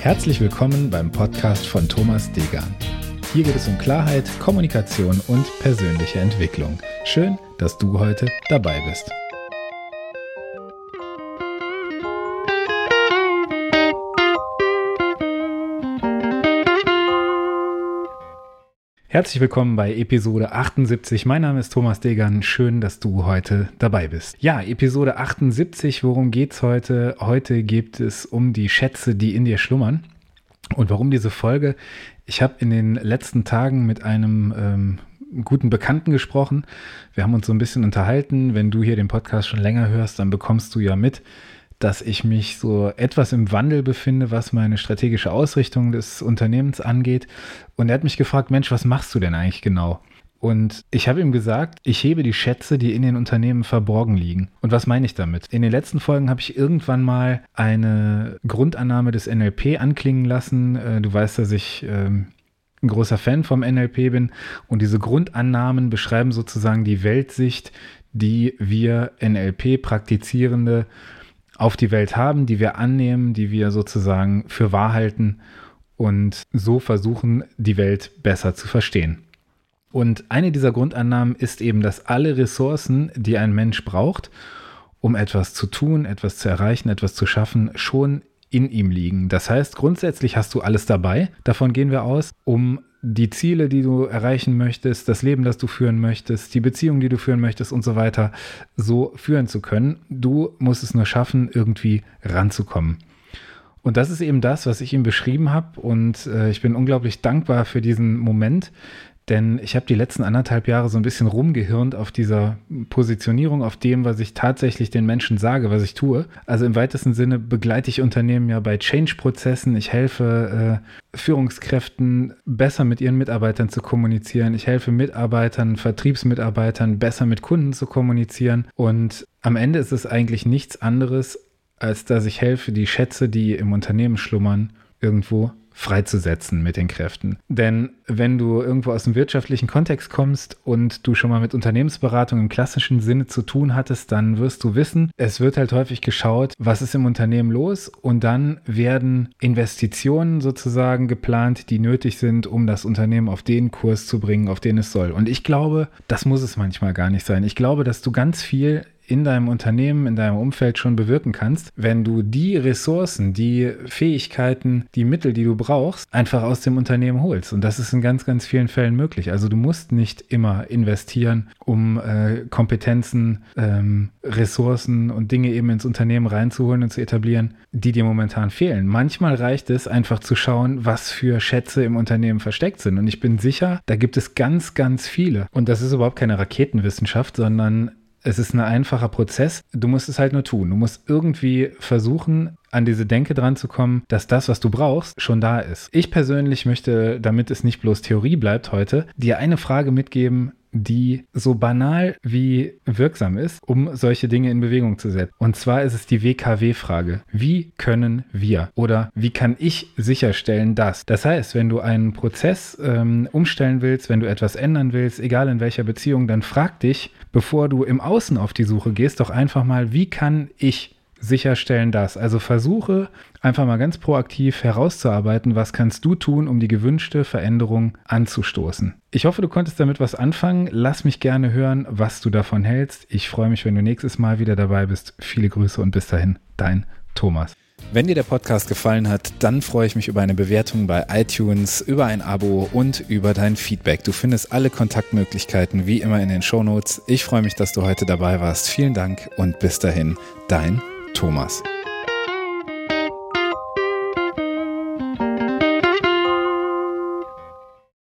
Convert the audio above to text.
Herzlich willkommen beim Podcast von Thomas Degan. Hier geht es um Klarheit, Kommunikation und persönliche Entwicklung. Schön, dass du heute dabei bist. Herzlich willkommen bei Episode 78. Mein Name ist Thomas Degern. Schön, dass du heute dabei bist. Ja, Episode 78. Worum geht's heute? Heute geht es um die Schätze, die in dir schlummern. Und warum diese Folge? Ich habe in den letzten Tagen mit einem ähm, guten Bekannten gesprochen. Wir haben uns so ein bisschen unterhalten. Wenn du hier den Podcast schon länger hörst, dann bekommst du ja mit, dass ich mich so etwas im Wandel befinde, was meine strategische Ausrichtung des Unternehmens angeht. Und er hat mich gefragt, Mensch, was machst du denn eigentlich genau? Und ich habe ihm gesagt, ich hebe die Schätze, die in den Unternehmen verborgen liegen. Und was meine ich damit? In den letzten Folgen habe ich irgendwann mal eine Grundannahme des NLP anklingen lassen. Äh, du weißt, dass ich ähm, ein großer Fan vom NLP bin. Und diese Grundannahmen beschreiben sozusagen die Weltsicht, die wir NLP-Praktizierende auf die Welt haben, die wir annehmen, die wir sozusagen für wahr halten und so versuchen, die Welt besser zu verstehen. Und eine dieser Grundannahmen ist eben, dass alle Ressourcen, die ein Mensch braucht, um etwas zu tun, etwas zu erreichen, etwas zu schaffen, schon in ihm liegen. Das heißt, grundsätzlich hast du alles dabei, davon gehen wir aus, um die Ziele, die du erreichen möchtest, das Leben, das du führen möchtest, die Beziehung, die du führen möchtest und so weiter, so führen zu können. Du musst es nur schaffen, irgendwie ranzukommen. Und das ist eben das, was ich ihm beschrieben habe. Und äh, ich bin unglaublich dankbar für diesen Moment, denn ich habe die letzten anderthalb Jahre so ein bisschen rumgehirnt auf dieser Positionierung, auf dem, was ich tatsächlich den Menschen sage, was ich tue. Also im weitesten Sinne begleite ich Unternehmen ja bei Change-Prozessen. Ich helfe äh, Führungskräften besser mit ihren Mitarbeitern zu kommunizieren. Ich helfe Mitarbeitern, Vertriebsmitarbeitern besser mit Kunden zu kommunizieren. Und am Ende ist es eigentlich nichts anderes, als dass ich helfe, die Schätze, die im Unternehmen schlummern, irgendwo freizusetzen mit den Kräften. Denn wenn du irgendwo aus dem wirtschaftlichen Kontext kommst und du schon mal mit Unternehmensberatung im klassischen Sinne zu tun hattest, dann wirst du wissen, es wird halt häufig geschaut, was ist im Unternehmen los und dann werden Investitionen sozusagen geplant, die nötig sind, um das Unternehmen auf den Kurs zu bringen, auf den es soll. Und ich glaube, das muss es manchmal gar nicht sein. Ich glaube, dass du ganz viel in deinem Unternehmen, in deinem Umfeld schon bewirken kannst, wenn du die Ressourcen, die Fähigkeiten, die Mittel, die du brauchst, einfach aus dem Unternehmen holst. Und das ist in ganz, ganz vielen Fällen möglich. Also du musst nicht immer investieren, um äh, Kompetenzen, ähm, Ressourcen und Dinge eben ins Unternehmen reinzuholen und zu etablieren, die dir momentan fehlen. Manchmal reicht es einfach zu schauen, was für Schätze im Unternehmen versteckt sind. Und ich bin sicher, da gibt es ganz, ganz viele. Und das ist überhaupt keine Raketenwissenschaft, sondern es ist ein einfacher Prozess. Du musst es halt nur tun. Du musst irgendwie versuchen, an diese Denke dran zu kommen, dass das, was du brauchst, schon da ist. Ich persönlich möchte, damit es nicht bloß Theorie bleibt heute, dir eine Frage mitgeben, die so banal wie wirksam ist, um solche Dinge in Bewegung zu setzen. Und zwar ist es die WKW-Frage. Wie können wir oder wie kann ich sicherstellen, dass? Das heißt, wenn du einen Prozess ähm, umstellen willst, wenn du etwas ändern willst, egal in welcher Beziehung, dann frag dich, bevor du im Außen auf die Suche gehst, doch einfach mal, wie kann ich sicherstellen das. Also versuche einfach mal ganz proaktiv herauszuarbeiten, was kannst du tun, um die gewünschte Veränderung anzustoßen. Ich hoffe, du konntest damit was anfangen. Lass mich gerne hören, was du davon hältst. Ich freue mich, wenn du nächstes Mal wieder dabei bist. Viele Grüße und bis dahin, dein Thomas. Wenn dir der Podcast gefallen hat, dann freue ich mich über eine Bewertung bei iTunes, über ein Abo und über dein Feedback. Du findest alle Kontaktmöglichkeiten wie immer in den Shownotes. Ich freue mich, dass du heute dabei warst. Vielen Dank und bis dahin, dein Thomas.